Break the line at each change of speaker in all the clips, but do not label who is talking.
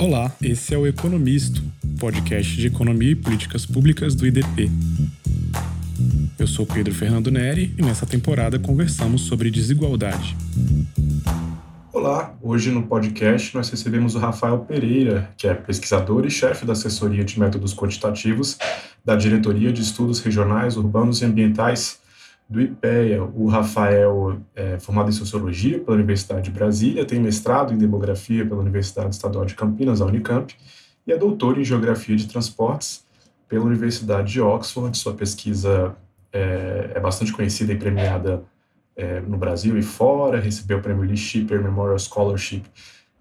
Olá, esse é o Economisto, podcast de economia e políticas públicas do IDP. Eu sou Pedro Fernando Neri e nessa temporada conversamos sobre desigualdade.
Olá, hoje no podcast nós recebemos o Rafael Pereira, que é pesquisador e chefe da assessoria de métodos quantitativos da Diretoria de Estudos Regionais, Urbanos e Ambientais do IPEA. O Rafael é formado em Sociologia pela Universidade de Brasília, tem mestrado em Demografia pela Universidade Estadual de Campinas, a Unicamp, e é doutor em Geografia de Transportes pela Universidade de Oxford. Sua pesquisa é, é bastante conhecida e premiada é, no Brasil e fora, recebeu o prêmio Lee Shipper Memorial Scholarship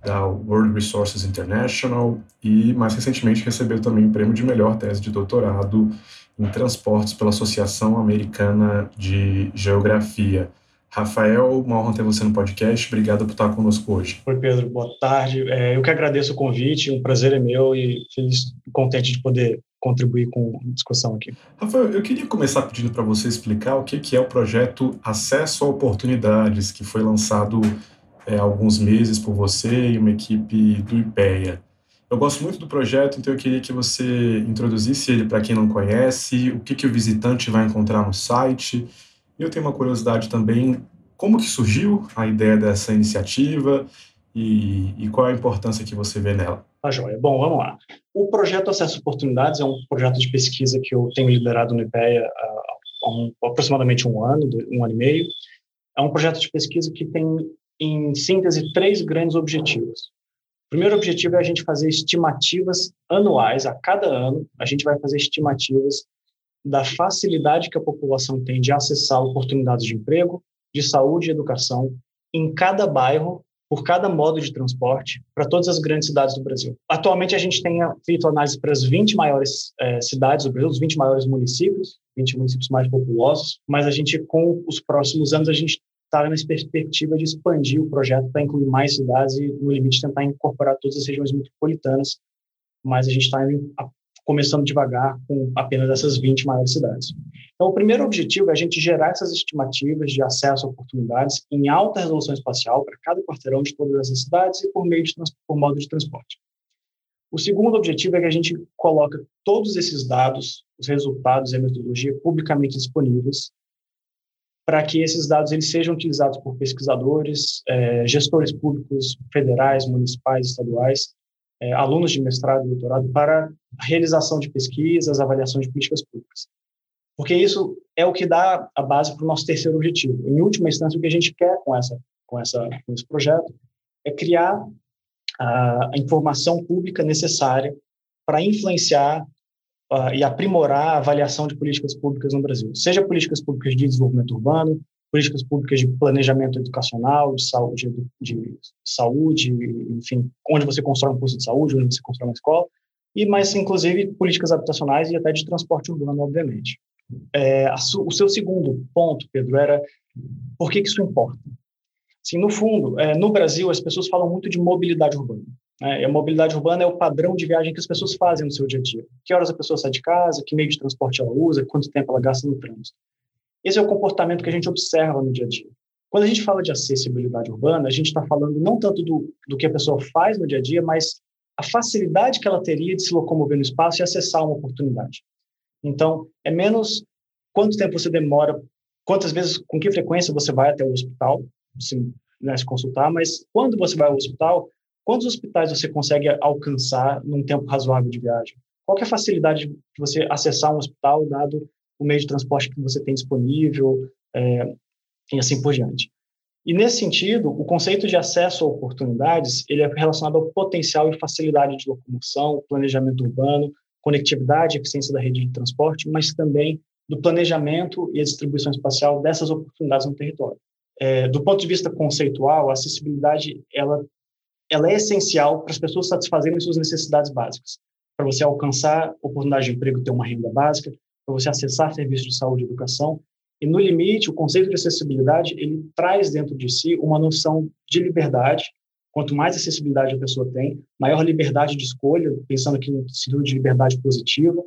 da World Resources International e, mais recentemente, recebeu também o prêmio de melhor tese de doutorado em transportes pela Associação Americana de Geografia. Rafael, uma honra ter você no podcast. Obrigado por estar conosco hoje.
Oi, Pedro. Boa tarde. É, eu que agradeço o convite. Um prazer é meu e feliz, contente de poder contribuir com a discussão aqui.
Rafael, eu queria começar pedindo para você explicar o que é o projeto Acesso a Oportunidades, que foi lançado é, alguns meses por você e uma equipe do IPEA. Eu gosto muito do projeto, então eu queria que você introduzisse ele para quem não conhece, o que, que o visitante vai encontrar no site. E eu tenho uma curiosidade também, como que surgiu a ideia dessa iniciativa e, e qual a importância que você vê nela?
Tá joia. Bom, vamos lá. O projeto Acesso a Oportunidades é um projeto de pesquisa que eu tenho liderado no IPEA há um, aproximadamente um ano, um ano e meio. É um projeto de pesquisa que tem, em síntese, três grandes objetivos. O primeiro objetivo é a gente fazer estimativas anuais, a cada ano, a gente vai fazer estimativas da facilidade que a população tem de acessar oportunidades de emprego, de saúde e educação em cada bairro, por cada modo de transporte, para todas as grandes cidades do Brasil. Atualmente, a gente tem feito análise para as 20 maiores eh, cidades do Brasil, os 20 maiores municípios, 20 municípios mais populosos, mas a gente, com os próximos anos, a gente está nessa perspectiva de expandir o projeto para incluir mais cidades e, no limite, tentar incorporar todas as regiões metropolitanas, mas a gente está começando devagar com apenas essas 20 maiores cidades. Então, o primeiro objetivo é a gente gerar essas estimativas de acesso a oportunidades em alta resolução espacial para cada quarteirão de todas essas cidades e por meio de por modo de transporte. O segundo objetivo é que a gente coloca todos esses dados, os resultados e a metodologia publicamente disponíveis para que esses dados eles sejam utilizados por pesquisadores, é, gestores públicos federais, municipais, estaduais, é, alunos de mestrado e doutorado para realização de pesquisas, avaliação de políticas públicas. Porque isso é o que dá a base para o nosso terceiro objetivo. Em última instância, o que a gente quer com, essa, com, essa, com esse projeto é criar a informação pública necessária para influenciar uh, e aprimorar a avaliação de políticas públicas no Brasil, seja políticas públicas de desenvolvimento urbano, políticas públicas de planejamento educacional, de saúde, de saúde, enfim, onde você constrói um posto de saúde, onde você constrói uma escola, e mais, inclusive, políticas habitacionais e até de transporte urbano, obviamente. É, o seu segundo ponto, Pedro, era por que, que isso importa? Assim, no fundo, é, no Brasil, as pessoas falam muito de mobilidade urbana. Né? A mobilidade urbana é o padrão de viagem que as pessoas fazem no seu dia a dia. Que horas a pessoa sai de casa, que meio de transporte ela usa, quanto tempo ela gasta no trânsito. Esse é o comportamento que a gente observa no dia a dia. Quando a gente fala de acessibilidade urbana, a gente está falando não tanto do, do que a pessoa faz no dia a dia, mas a facilidade que ela teria de se locomover no espaço e acessar uma oportunidade. Então, é menos quanto tempo você demora, quantas vezes, com que frequência você vai até o hospital, se, né, se consultar, mas quando você vai ao hospital, Quantos hospitais você consegue alcançar num tempo razoável de viagem? Qual é a facilidade de você acessar um hospital, dado o meio de transporte que você tem disponível, é, e assim por diante? E nesse sentido, o conceito de acesso a oportunidades ele é relacionado ao potencial e facilidade de locomoção, planejamento urbano, conectividade eficiência da rede de transporte, mas também do planejamento e a distribuição espacial dessas oportunidades no território. É, do ponto de vista conceitual, a acessibilidade ela ela é essencial para as pessoas satisfazerem suas necessidades básicas. Para você alcançar oportunidade de emprego, ter uma renda básica, para você acessar serviços de saúde e educação. E, no limite, o conceito de acessibilidade, ele traz dentro de si uma noção de liberdade. Quanto mais acessibilidade a pessoa tem, maior liberdade de escolha, pensando aqui no sentido de liberdade positiva.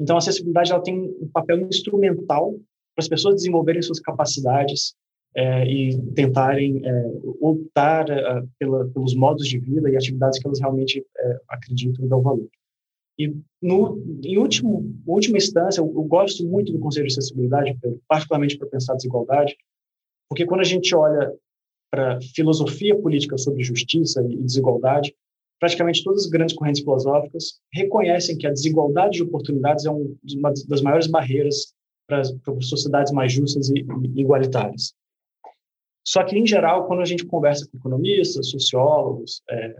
Então, a acessibilidade ela tem um papel instrumental para as pessoas desenvolverem suas capacidades é, e tentarem é, optar é, pela, pelos modos de vida e atividades que elas realmente é, acreditam e dão valor. E, no, em último, última instância, eu, eu, gosto muito do Conselho de Acessibilidade, particularmente para pensar desigualdade, porque quando a gente olha para filosofia política sobre justiça e desigualdade, praticamente todas as grandes correntes filosóficas reconhecem que a desigualdade de oportunidades é um, uma das maiores barreiras para, para sociedades mais justas e igualitárias. Só que, em geral, quando a gente conversa com economistas, sociólogos é,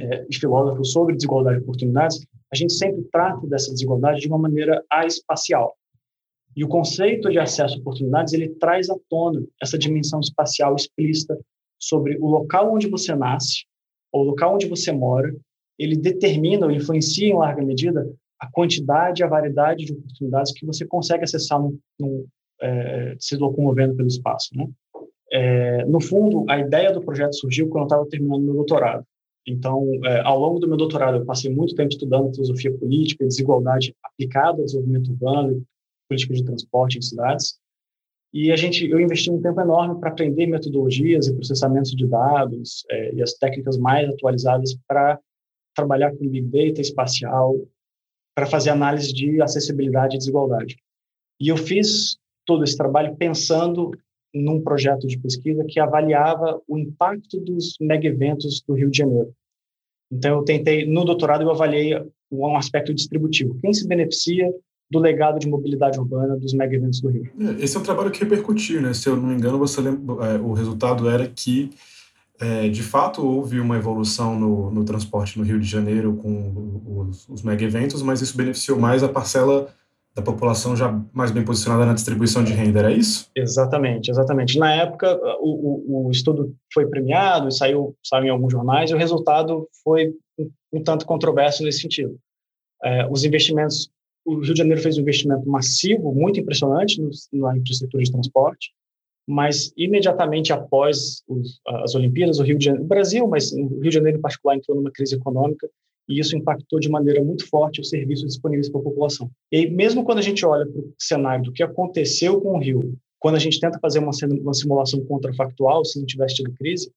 é, filósofos sobre desigualdade de oportunidades, a gente sempre trata dessa desigualdade de uma maneira espacial. E o conceito de acesso a oportunidades, ele traz à tona essa dimensão espacial explícita sobre o local onde você nasce, ou o local onde você mora, ele determina ou influencia em larga medida a quantidade e a variedade de oportunidades que você consegue acessar no, no, é, se locomovendo pelo espaço. Né? É, no fundo, a ideia do projeto surgiu quando eu estava terminando meu doutorado. Então, é, ao longo do meu doutorado, eu passei muito tempo estudando filosofia política desigualdade aplicada ao desenvolvimento urbano, política de transporte em cidades. E a gente, eu investi um tempo enorme para aprender metodologias e processamentos de dados é, e as técnicas mais atualizadas para trabalhar com big data espacial, para fazer análise de acessibilidade e desigualdade. E eu fiz todo esse trabalho pensando num projeto de pesquisa que avaliava o impacto dos mega eventos do Rio de Janeiro. Então, eu tentei, no doutorado, eu avaliei um aspecto distributivo. Quem se beneficia do legado de mobilidade urbana dos mega eventos do Rio?
É, esse é um trabalho que repercutiu, né? Se eu não me engano, você lembra, é, o resultado era que, é, de fato, houve uma evolução no, no transporte no Rio de Janeiro com os, os mega eventos, mas isso beneficiou mais a parcela da população já mais bem posicionada na distribuição de renda, era isso?
Exatamente, exatamente. Na época, o, o, o estudo foi premiado, saiu, saiu em alguns jornais, e o resultado foi um, um tanto controverso nesse sentido. É, os investimentos, o Rio de Janeiro fez um investimento massivo, muito impressionante no, na infraestrutura de transporte, mas imediatamente após os, as Olimpíadas, o Rio de Janeiro, o Brasil, mas o Rio de Janeiro em particular entrou numa crise econômica e isso impactou de maneira muito forte os serviços disponíveis para a população. E mesmo quando a gente olha para o cenário do que aconteceu com o Rio, quando a gente tenta fazer uma, uma simulação contrafactual, se não tivesse tido crise, o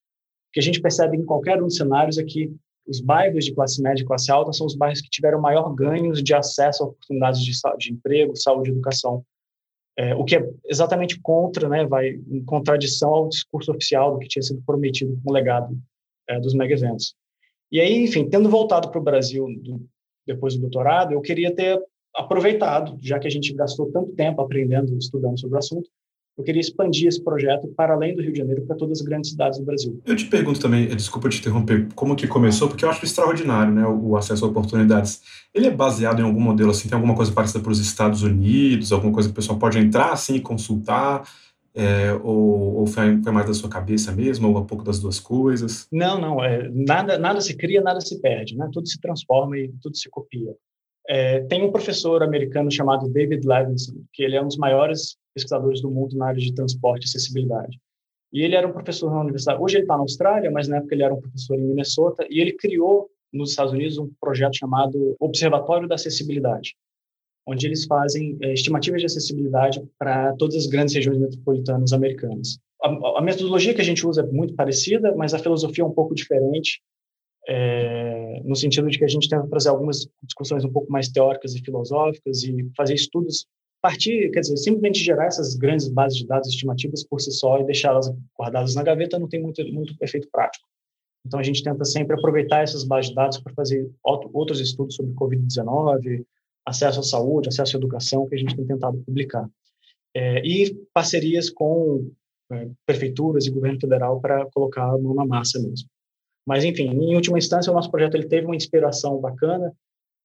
que a gente percebe em qualquer um dos cenários é que os bairros de classe média e classe alta são os bairros que tiveram maior ganhos de acesso a oportunidades de, de emprego, saúde educação. É, o que é exatamente contra, né, vai em contradição ao discurso oficial do que tinha sido prometido com o legado é, dos mega eventos. E aí, enfim, tendo voltado para o Brasil do, depois do doutorado, eu queria ter aproveitado, já que a gente gastou tanto tempo aprendendo, estudando sobre o assunto, eu queria expandir esse projeto para além do Rio de Janeiro, para todas as grandes cidades do Brasil.
Eu te pergunto também, desculpa te interromper, como que começou, porque eu acho extraordinário, né, o acesso a oportunidades. Ele é baseado em algum modelo, assim, tem alguma coisa parecida para os Estados Unidos, alguma coisa que o pessoal pode entrar, assim, e consultar, é, ou, ou foi, foi, mais da sua cabeça mesmo, ou um pouco das duas coisas?
Não, não. É, nada, nada se cria, nada se perde. Né? Tudo se transforma e tudo se copia. É, tem um professor americano chamado David Levinson, que ele é um dos maiores pesquisadores do mundo na área de transporte e acessibilidade. E ele era um professor na universidade. Hoje ele está na Austrália, mas na época ele era um professor em Minnesota. E ele criou nos Estados Unidos um projeto chamado Observatório da Acessibilidade, onde eles fazem é, estimativas de acessibilidade para todas as grandes regiões metropolitanas americanas. A, a, metodologia que a gente usa é muito parecida, mas a filosofia é um pouco diferente, é, no sentido de que a gente tenta trazer algumas discussões um pouco mais teóricas e filosóficas e fazer estudos partir, quer dizer, simplesmente gerar essas grandes bases de dados estimativas por si só e deixá-las guardadas na gaveta não tem muito, muito efeito prático. Então, a gente tenta sempre aproveitar essas bases de dados para fazer outros estudos sobre Covid-19, acesso à saúde, acesso à educação, que a gente tem tentado publicar. É, e parcerias com é, prefeituras e governo federal para colocar a mão na massa mesmo. Mas, enfim, em última instância, o nosso projeto ele teve uma inspiração bacana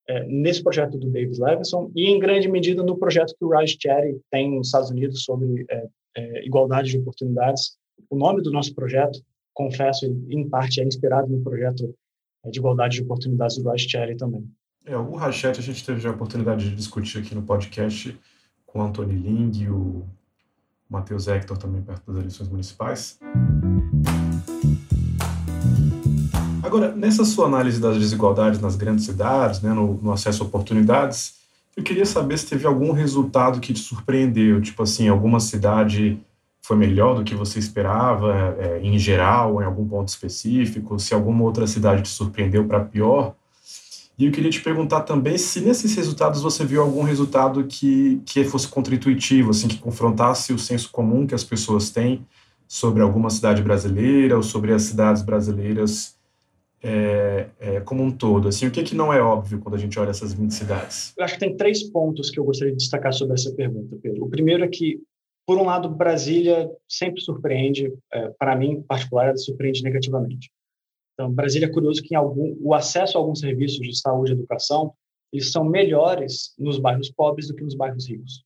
é, nesse projeto do Davis Levinson e, em grande medida, no projeto que o Raj Chetty tem nos Estados Unidos sobre é, é, igualdade de oportunidades. O nome do nosso projeto, confesso, em parte é inspirado no projeto é, de igualdade de oportunidades do Raj Chetty também.
É, o Rachet a gente teve a oportunidade de discutir aqui no podcast com o Antônio Ling e o Matheus Hector também perto das eleições municipais. Agora, nessa sua análise das desigualdades nas grandes cidades, né, no, no, acesso a oportunidades, eu queria saber se teve algum resultado que te surpreendeu, tipo assim, alguma cidade foi melhor do que você esperava, é, em geral, em algum ponto específico, se alguma outra cidade te surpreendeu para pior. E eu queria te perguntar também se nesses resultados você viu algum resultado que, que fosse contra-intuitivo, assim, que confrontasse o senso comum que as pessoas têm sobre alguma cidade brasileira ou sobre as cidades brasileiras é, é, como um todo. Assim, o que, que não é óbvio quando a gente olha essas 20 cidades?
Eu acho que tem três pontos que eu gostaria de destacar sobre essa pergunta, Pedro. O primeiro é que por um lado, Brasília sempre surpreende, é, para mim, em particular, ela surpreende negativamente. Então, Brasília é curioso que algum, o acesso a alguns serviços de saúde e educação eles são melhores nos bairros pobres do que nos bairros ricos.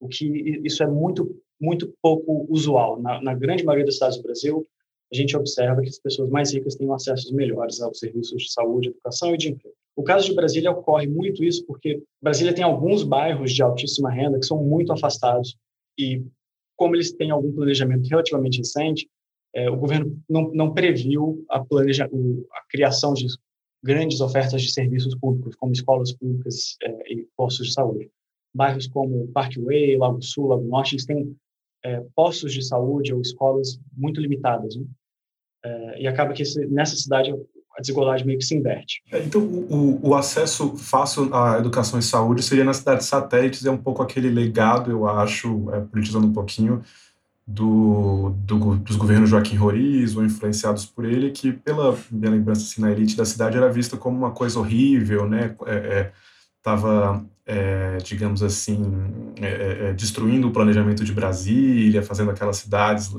O que isso é muito muito pouco usual. Na, na grande maioria das cidades do Brasil, a gente observa que as pessoas mais ricas têm acessos melhores aos serviços de saúde, educação e de emprego. O caso de Brasília ocorre muito isso porque Brasília tem alguns bairros de altíssima renda que são muito afastados e como eles têm algum planejamento relativamente recente, é, o governo não, não previu a, planeja, a criação de grandes ofertas de serviços públicos, como escolas públicas é, e postos de saúde. Bairros como Parkway, Lago Sul, Lago Norte, eles têm é, postos de saúde ou escolas muito limitadas. Né? É, e acaba que esse, nessa cidade a desigualdade meio que se inverte.
É, então, o, o, acesso fácil à educação e saúde seria nas cidades satélites, é um pouco aquele legado, eu acho, é, politizando um pouquinho, do, do, dos governos Joaquim Roriz, ou influenciados por ele, que, pela minha lembrança assim, na elite da cidade, era vista como uma coisa horrível, né? Estava, é, é, digamos assim, é, é, destruindo o planejamento de Brasília, fazendo aquelas cidades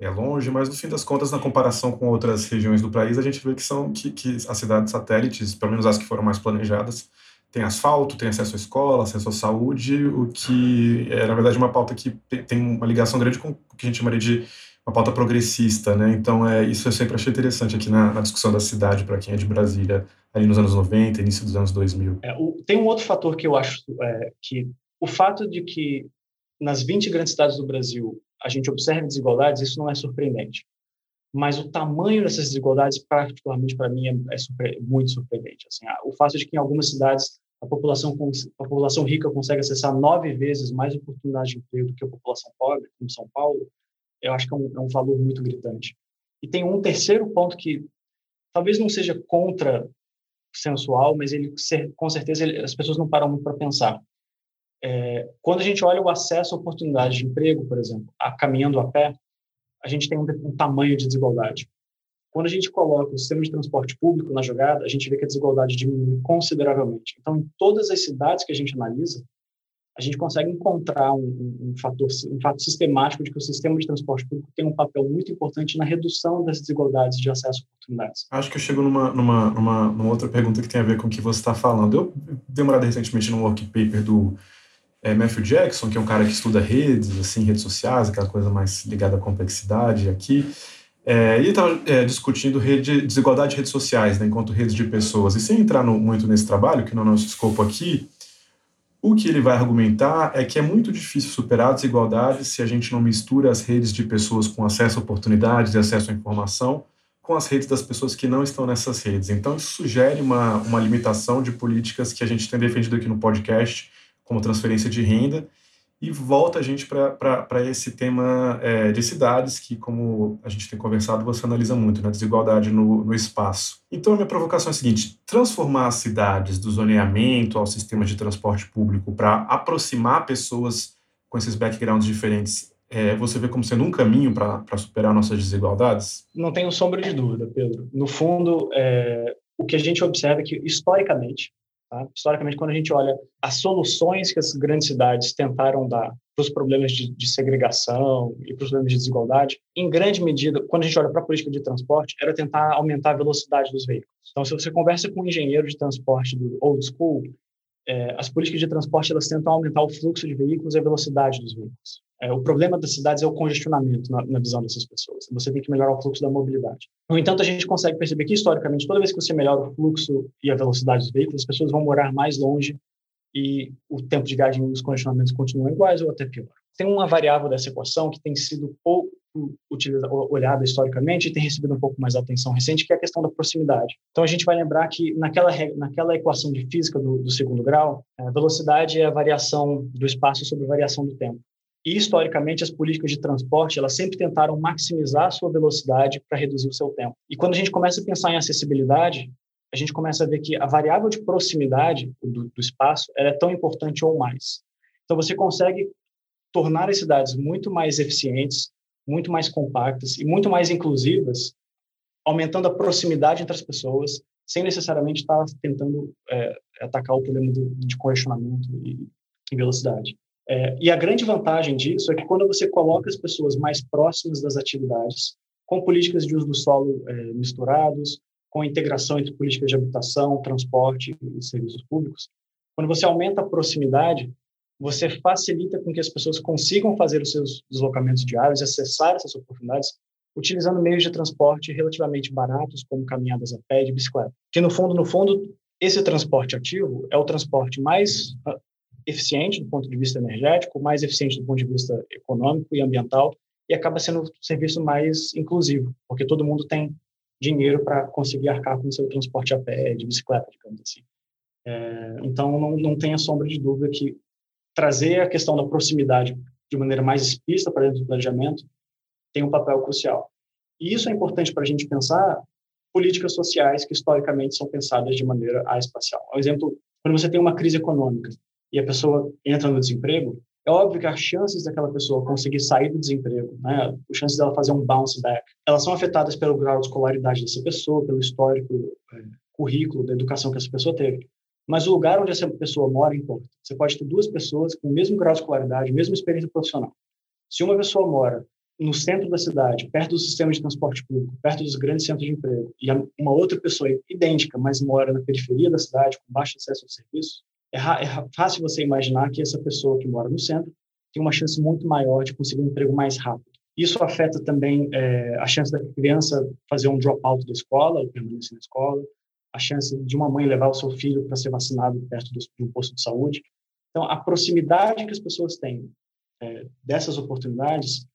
é longe, mas no fim das contas, na comparação com outras regiões do país, a gente vê que são que, que as cidades satélites, pelo menos as que foram mais planejadas, têm asfalto, têm acesso à escola, acesso à saúde, o que é, na verdade, uma pauta que tem uma ligação grande com o que a gente chamaria de uma pauta progressista, né? Então, é, isso eu sempre achei interessante aqui na, na discussão da cidade, para quem é de Brasília, ali nos anos 90, início dos anos 2000.
É, o, tem um outro fator que eu acho é, que o fato de que nas 20 grandes cidades do Brasil a gente observa desigualdades, isso não é surpreendente. Mas o tamanho dessas desigualdades, particularmente para mim, é, é super, muito surpreendente. Assim, o fato de que em algumas cidades a população, a população rica consegue acessar nove vezes mais oportunidades de emprego do que a população pobre, como São Paulo, eu acho que é um, é um valor muito gritante. E tem um terceiro ponto que talvez não seja contra sensual, mas ele com certeza ele, as pessoas não param muito para pensar. É, quando a gente olha o acesso a oportunidades de emprego, por exemplo, a, caminhando a pé, a gente tem um, um, tamanho de desigualdade. Quando a gente coloca o sistema de transporte público na jogada, a gente vê que a desigualdade diminui consideravelmente. Então, em todas as cidades que a gente analisa, a gente consegue encontrar um, um, fator, um fato sistemático de que o sistema de transporte público tem um papel muito importante na redução das desigualdades de acesso a oportunidades.
Acho que eu chego numa, numa, numa, numa outra pergunta que tem a ver com o que você está falando. Eu dei uma olhada recentemente no work paper do é, Matthew Jackson, que é um cara que estuda redes, assim, redes sociais, aquela coisa mais ligada à complexidade aqui, é, ele estava é, discutindo rede, desigualdade de redes sociais, né, enquanto redes de pessoas. E sem entrar no, muito nesse trabalho, que não é nosso escopo aqui, o que ele vai argumentar é que é muito difícil superar a desigualdade se a gente não mistura as redes de pessoas com acesso a oportunidades e acesso à informação com as redes das pessoas que não estão nessas redes. Então, isso sugere uma, uma limitação de políticas que a gente tem defendido aqui no podcast, como transferência de renda, e volta a gente para esse tema é, de cidades, que, como a gente tem conversado, você analisa muito, né? desigualdade no, no espaço. Então, a minha provocação é a seguinte: transformar as cidades do zoneamento ao sistema de transporte público para aproximar pessoas com esses backgrounds diferentes, é, você vê como sendo um caminho para superar nossas desigualdades?
Não tenho sombra de dúvida, Pedro. No fundo, é, o que a gente observa é que, historicamente, Tá? Historicamente, quando a gente olha as soluções que as grandes cidades tentaram dar para os problemas de, de, segregação e para os problemas de desigualdade, em grande medida, quando a gente olha para a política de transporte, era tentar aumentar a velocidade dos veículos. Então, se você conversa com um engenheiro de transporte do old school, é, as políticas de transporte elas tentam aumentar o fluxo de veículos e a velocidade dos veículos. É, o problema das cidades é o congestionamento na, na, visão dessas pessoas. Você tem que melhorar o fluxo da mobilidade. No entanto, a gente consegue perceber que, historicamente, toda vez que você melhora o fluxo e a velocidade dos veículos, as pessoas vão morar mais longe e o tempo de viagem e os congestionamentos continuam iguais ou até pior. Tem uma variável dessa equação que tem sido pouco utilizada, olhada historicamente e tem recebido um pouco mais atenção recente, que é a questão da proximidade. Então, a gente vai lembrar que naquela, naquela equação de física do, do segundo grau, a velocidade é a variação do espaço sobre a variação do tempo. E, historicamente, as políticas de transporte, elas sempre tentaram maximizar a sua velocidade para reduzir o seu tempo. E quando a gente começa a pensar em acessibilidade, a gente começa a ver que a variável de proximidade do, do espaço é tão importante ou mais. Então, você consegue tornar as cidades muito mais eficientes, muito mais compactas e muito mais inclusivas, aumentando a proximidade entre as pessoas, sem necessariamente estar tentando é, atacar o problema do, de congestionamento e, e velocidade. É, e a grande vantagem disso é que quando você coloca as pessoas mais próximas das atividades, com políticas de uso do solo é, misturados, com integração entre políticas de habitação, transporte e serviços públicos, quando você aumenta a proximidade, você facilita com que as pessoas consigam fazer os seus deslocamentos diários, acessar essas oportunidades, utilizando meios de transporte relativamente baratos, como caminhadas a pé e de bicicleta. Que no fundo, no fundo, esse transporte ativo é o transporte mais eficiente do ponto de vista energético, mais eficiente do ponto de vista econômico e ambiental, e acaba sendo o serviço mais inclusivo, porque todo mundo tem dinheiro para conseguir arcar com o seu transporte a pé, de bicicleta, digamos assim. É, então, não, não tenha sombra de dúvida que trazer a questão da proximidade de maneira mais explícita para dentro do planejamento tem um papel crucial. E isso é importante para a gente pensar políticas sociais que historicamente são pensadas de maneira espacial. Por exemplo, quando você tem uma crise econômica e a pessoa entra no desemprego, é óbvio que as chances daquela pessoa conseguir sair do desemprego, né, as chances dela fazer um bounce back, elas são afetadas pelo grau de escolaridade dessa pessoa, pelo histórico, é, currículo da educação que essa pessoa teve. Mas o lugar onde essa pessoa mora importa. Você pode ter duas pessoas com o mesmo grau de escolaridade, mesma experiência profissional. Se uma pessoa mora no centro da cidade, perto do sistema de transporte público, perto dos grandes centros de emprego, e uma outra pessoa idêntica, mas mora na periferia da cidade, com baixo acesso ao serviço, é, é fácil você imaginar que essa pessoa que mora no centro tem uma chance muito maior de conseguir um emprego mais rápido. Isso afeta também é, a chance da criança fazer um dropout da escola, ou permanecer na escola, a chance de uma mãe levar o seu filho para ser vacinado perto de um posto de saúde. Então, a proximidade que as pessoas têm é, dessas oportunidades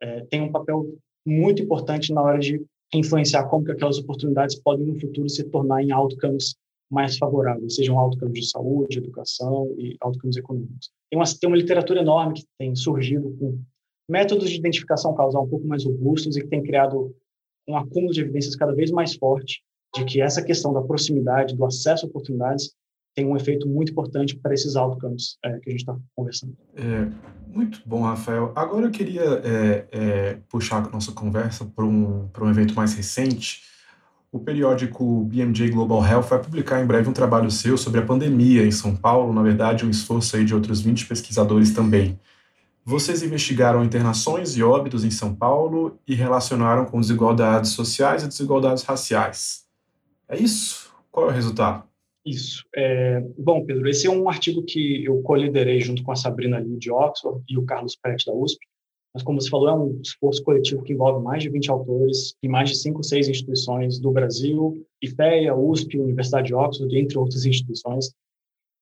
é, tem um papel muito importante na hora de influenciar como que aquelas oportunidades podem no futuro se tornar em outcomes mais favoráveis, sejam outcomes de saúde, educação e outcomes econômicos. Tem uma, tem uma literatura enorme que tem surgido com métodos de identificação causal um pouco mais robustos e que tem criado um acúmulo de evidências cada vez mais forte de que essa questão da proximidade, do acesso a oportunidades, tem um efeito muito importante para esses outcomes é, que a gente está conversando.
É, muito bom, Rafael. Agora eu queria é, é, puxar a nossa conversa para um, um evento mais recente. O periódico BMJ Global Health vai publicar em breve um trabalho seu sobre a pandemia em São Paulo, na verdade, um esforço aí de outros 20 pesquisadores também. Vocês investigaram internações e óbitos em São Paulo e relacionaram com desigualdades sociais e desigualdades raciais. É isso? Qual é o resultado?
Isso. É, bom, Pedro, esse é um artigo que eu coliderei junto com a Sabrina Liu de Oxford e o Carlos Pérez da USP. Mas, como você falou, é um esforço coletivo que envolve mais de 20 autores e mais de 5, 6 instituições do Brasil, IPEA, USP, Universidade de Oxford, entre outras instituições.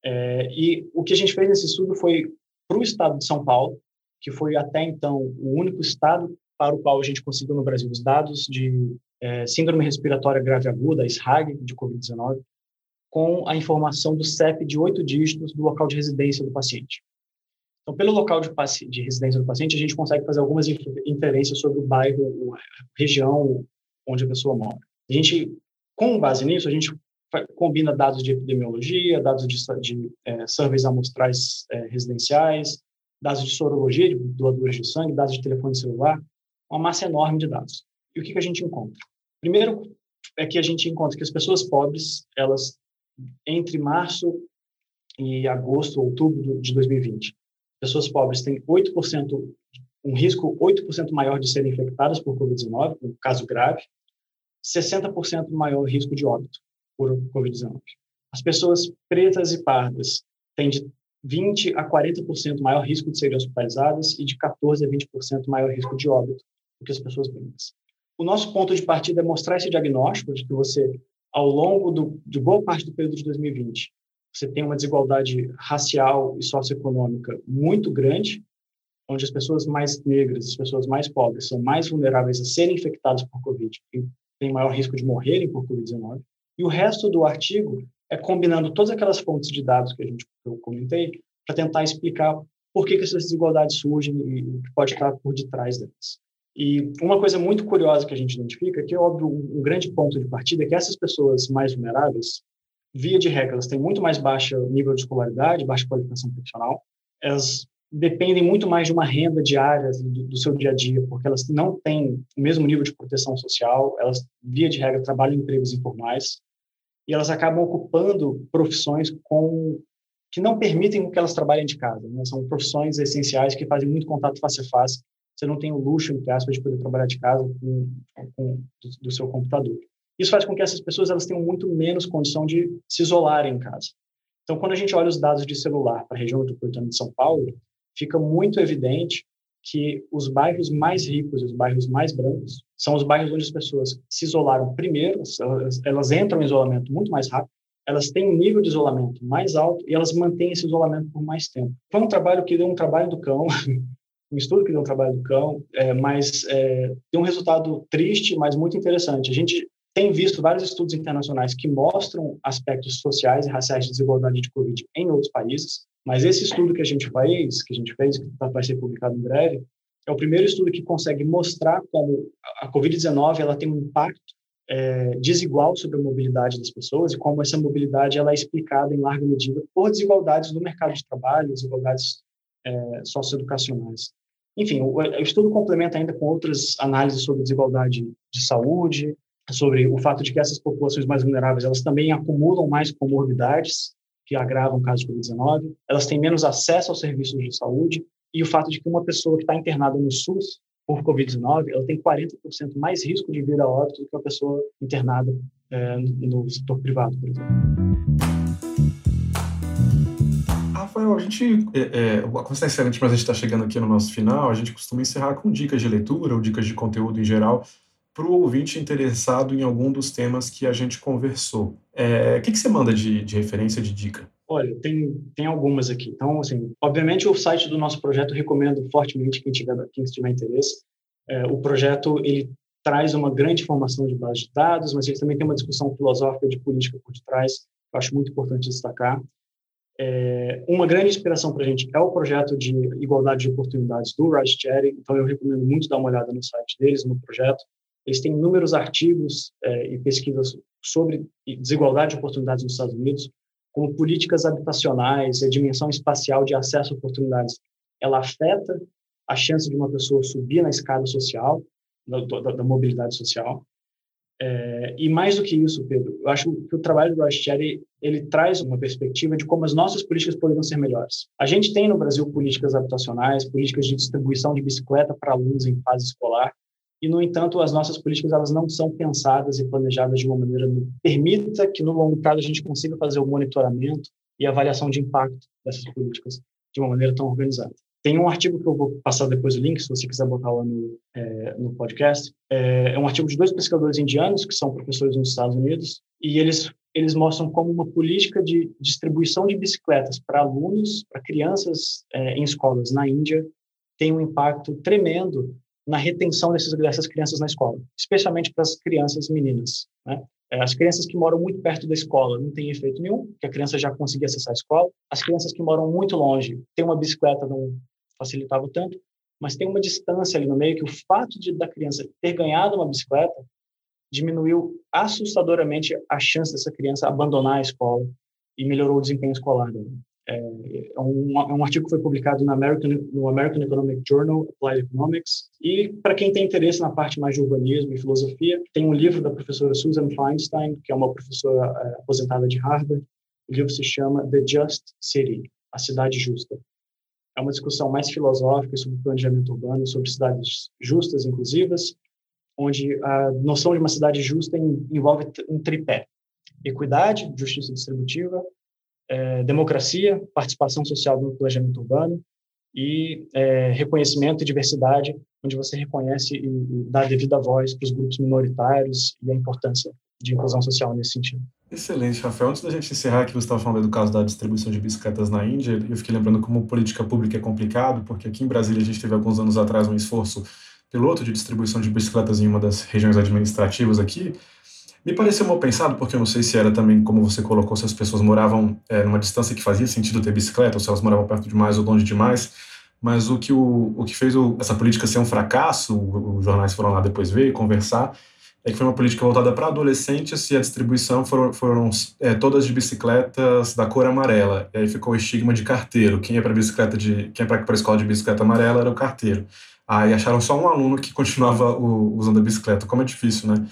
É, e o que a gente fez nesse estudo foi para o estado de São Paulo, que foi até então o único estado para o qual a gente conseguiu no Brasil os dados de é, síndrome respiratória grave aguda, SRAG, de Covid-19, com a informação do CEP de oito dígitos do local de residência do paciente. Então, pelo local de, de, residência do paciente, a gente consegue fazer algumas inferências sobre o bairro, a região onde a pessoa mora. A gente, com base nisso, a gente combina dados de epidemiologia, dados de, de é, surveys amostrais é, residenciais, dados de sorologia de doadores de sangue, dados de telefone celular, uma massa enorme de dados. E o que, que a gente encontra? Primeiro é que a gente encontra que as pessoas pobres, elas entre março e agosto, outubro de 2020. Pessoas pobres têm 8%, um risco 8% maior de serem infectadas por Covid-19, um caso grave, 60% maior risco de óbito por Covid-19. As pessoas pretas e pardas têm de 20 a 40% maior risco de serem hospitalizadas e de 14 a 20% maior risco de óbito do que as pessoas brancas. O nosso ponto de partida é mostrar esse diagnóstico de que você ao longo do, de boa parte do período de 2020, você tem uma desigualdade racial e socioeconômica muito grande, onde as pessoas mais negras, as pessoas mais pobres, são mais vulneráveis a serem infectadas por Covid e têm maior risco de morrerem por Covid-19. E o resto do artigo é combinando todas aquelas fontes de dados que a gente eu comentei para tentar explicar por que, que essas desigualdades surgem e o que pode estar por detrás delas. E uma coisa muito curiosa que a gente identifica, que é óbvio um grande ponto de partida, é que essas pessoas mais vulneráveis, via de regra, elas têm muito mais baixo nível de escolaridade, baixa qualificação profissional, elas dependem muito mais de uma renda diária do, do, seu dia a dia, porque elas não têm o mesmo nível de proteção social, elas, via de regra, trabalham em empregos informais, e elas acabam ocupando profissões com que não permitem que elas trabalhem de casa. Né? São profissões essenciais que fazem muito contato face a face. Você não tem o luxo, entre aspas, de poder trabalhar de casa com, com do, do, seu computador. Isso faz com que essas pessoas elas tenham muito menos condição de se isolarem em casa. Então, quando a gente olha os dados de celular para a região metropolitana de São Paulo, fica muito evidente que os bairros mais ricos, os bairros mais brancos, são os bairros onde as pessoas se isolaram primeiro, elas, elas entram em isolamento muito mais rápido, elas têm um nível de isolamento mais alto e elas mantêm esse isolamento por mais tempo. Foi um trabalho que deu um trabalho do cão, um estudo que deu um trabalho do cão, é, mas é, deu um resultado triste, mas muito interessante. A gente tem visto vários estudos internacionais que mostram aspectos sociais e raciais de desigualdade de Covid em outros países, mas esse estudo que a gente fez, que a gente fez, que vai ser publicado em breve, é o primeiro estudo que consegue mostrar como a Covid-19 ela tem um impacto é, desigual sobre a mobilidade das pessoas e como essa mobilidade ela é explicada em larga medida por desigualdades no mercado de trabalho, desigualdades é, socioeducacionais. Enfim, o, o, estudo complementa ainda com outras análises sobre desigualdade de saúde, sobre o fato de que essas populações mais vulneráveis elas também acumulam mais comorbidades que agravam casos de Covid-19, elas têm menos acesso aos serviços de saúde e o fato de que uma pessoa que está internada no SUS por Covid-19, ela tem 40% mais risco de vir a óbito do que uma pessoa internada é, no setor privado, por exemplo.
Rafael, a gente, é, é, a conversa é excelente, mas a gente está chegando aqui no nosso final, a gente costuma encerrar com dicas de leitura ou dicas de conteúdo em geral para o ouvinte interessado em algum dos temas que a gente conversou. É, o que, que você manda de, de referência, de dica?
Olha, tem, tem algumas aqui. Então, assim, obviamente o site do nosso projeto recomendo fortemente quem tiver, quem tiver interesse. É, o projeto, ele traz uma grande formação de base de dados, mas ele também tem uma discussão filosófica de política por detrás, eu acho muito importante destacar. É, uma grande inspiração para a gente é o projeto de igualdade de oportunidades do Rice Cherry, então eu recomendo muito dar uma olhada no site deles, no projeto. Eles têm inúmeros artigos é, e pesquisas sobre desigualdade de oportunidades nos Estados Unidos, como políticas habitacionais, a dimensão espacial de acesso a oportunidades, ela afeta a chance de uma pessoa subir na escada social, da, da, da mobilidade social. É, e mais do que isso, Pedro, eu acho que o trabalho do Rashid ele traz uma perspectiva de como as nossas políticas poderiam ser melhores. A gente tem no Brasil políticas habitacionais, políticas de distribuição de bicicleta para alunos em fase escolar, e no entanto as nossas políticas elas não são pensadas e planejadas de uma maneira que permita que no longo prazo a gente consiga fazer o monitoramento e avaliação de impacto dessas políticas de uma maneira tão organizada. Tem um artigo que eu vou passar depois o link, se você quiser botar lá no, é, no podcast. É, é um artigo de dois pesquisadores indianos, que são professores nos Estados Unidos, e eles, eles mostram como uma política de distribuição de bicicletas para alunos, para crianças é, em escolas na Índia, tem um impacto tremendo na retenção desses, dessas crianças na escola, especialmente para as crianças meninas. Né? É, as crianças que moram muito perto da escola não tem efeito nenhum, porque a criança já conseguia acessar a escola. As crianças que moram muito longe, ter uma bicicleta não facilitava tanto, mas tem uma distância ali no meio que o fato de da criança ter ganhado uma bicicleta diminuiu assustadoramente a chance dessa criança abandonar a escola e melhorou o desempenho escolar dela. É, é um, é um artigo que foi publicado no American, no American Economic Journal, Applied Economics. E, para quem tem interesse na parte mais de urbanismo e filosofia, tem um livro da professora Susan Feinstein, que é uma professora é, aposentada de Harvard. O livro se chama The Just City, A Cidade Justa. É uma discussão mais filosófica sobre planejamento urbano, sobre cidades justas, inclusivas, onde a noção de uma cidade justa envolve um tripé: equidade, justiça distributiva é, democracia, participação social no planejamento urbano e é, reconhecimento e diversidade, onde você reconhece e, e dá devida voz para os grupos minoritários e a importância de inclusão social nesse sentido.
Excelente, Rafael. Antes da gente encerrar, que você estava falando do caso da distribuição de bicicletas na Índia, eu fiquei lembrando como política pública é complicado, porque aqui em Brasília a gente teve alguns anos atrás um esforço piloto de distribuição de bicicletas em uma das regiões administrativas aqui, Me pareceu mal pensado, porque eu não sei se era também, como você colocou, se as pessoas moravam é, numa distância que fazia sentido ter bicicleta, ou se elas moravam perto demais ou longe demais. Mas o que, o, o que fez o, essa política ser um fracasso, os jornais foram lá depois ver e conversar, é que foi uma política voltada para adolescentes e a distribuição foram, foram é, todas de bicicletas da cor amarela. E aí ficou o estigma de carteiro. Quem é para bicicleta de quem é para a escola de bicicleta amarela era o carteiro. Aí acharam só um aluno que continuava o, usando a bicicleta. Como é difícil, né?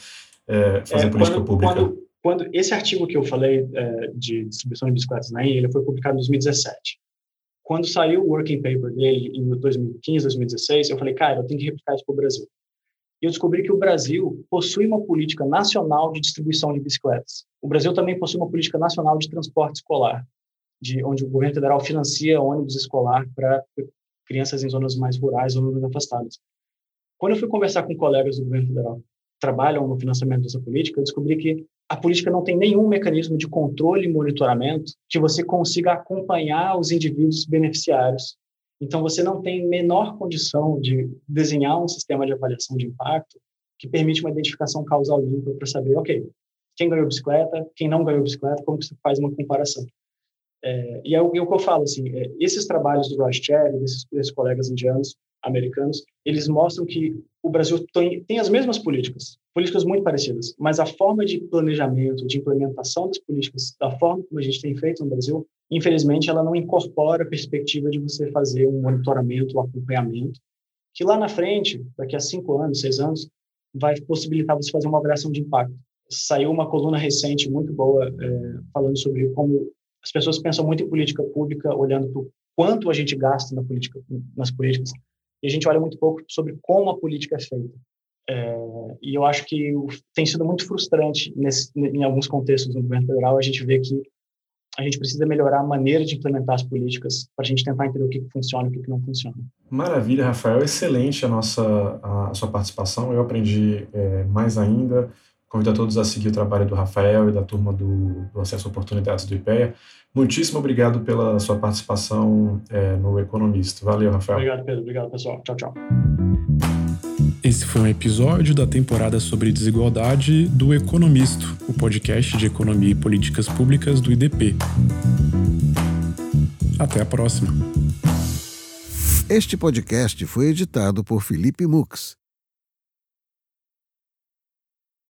É, fazer é, política
quando,
pública.
Quando, quando, esse artigo que eu falei é, de distribuição de bicicletas na ilha, ele foi publicado em 2017. Quando saiu o working paper dele em 2015, 2016, eu falei, cara, eu tenho que replicar isso para o Brasil e eu descobri que o Brasil possui uma política nacional de distribuição de bicicletas. O Brasil também possui uma política nacional de transporte escolar, de onde o governo federal financia ônibus escolar para crianças em zonas mais rurais ou menos afastadas. Quando eu fui conversar com colegas do governo federal trabalham no financiamento dessa política, eu descobri que a política não tem nenhum mecanismo de controle e monitoramento que você consiga acompanhar os indivíduos beneficiários então, você não tem menor condição de desenhar um sistema de avaliação de impacto que permite uma identificação causal limpa para saber, ok, quem ganhou bicicleta, quem não ganhou bicicleta, como que você faz uma comparação. É, e é o, é o, que eu falo, assim, é, esses trabalhos do Cherry, desses, desses colegas indianos, americanos, eles mostram que o Brasil tem, tem as mesmas políticas, políticas muito parecidas, mas a forma de planejamento, de implementação das políticas, da forma como a gente tem feito no Brasil, infelizmente, ela não incorpora a perspectiva de você fazer um monitoramento, um acompanhamento, que lá na frente, daqui a cinco anos, seis anos, vai possibilitar você fazer uma avaliação de impacto. Saiu uma coluna recente muito boa é, falando sobre como as pessoas pensam muito em política pública, olhando para o quanto a gente gasta na política, nas políticas, e a gente olha muito pouco sobre como a política é feita. É, e eu acho que tem sido muito frustrante nesse, em alguns contextos no governo federal a gente vê que a gente precisa melhorar a maneira de implementar as políticas para a gente tentar entender o que funciona e o que não funciona.
Maravilha, Rafael. Excelente a nossa a, sua participação. Eu aprendi é, mais ainda. Convido a todos a seguir o trabalho do Rafael e da turma do, do Acesso a Oportunidades do IPEA. Muitíssimo obrigado pela sua participação é, no Economista. Valeu, Rafael.
Obrigado, Pedro. Obrigado, pessoal. Tchau, tchau.
Esse foi um episódio da temporada sobre desigualdade do Economisto, o podcast de economia e políticas públicas do IDP. Até a próxima.
Este podcast foi editado por Felipe Mux.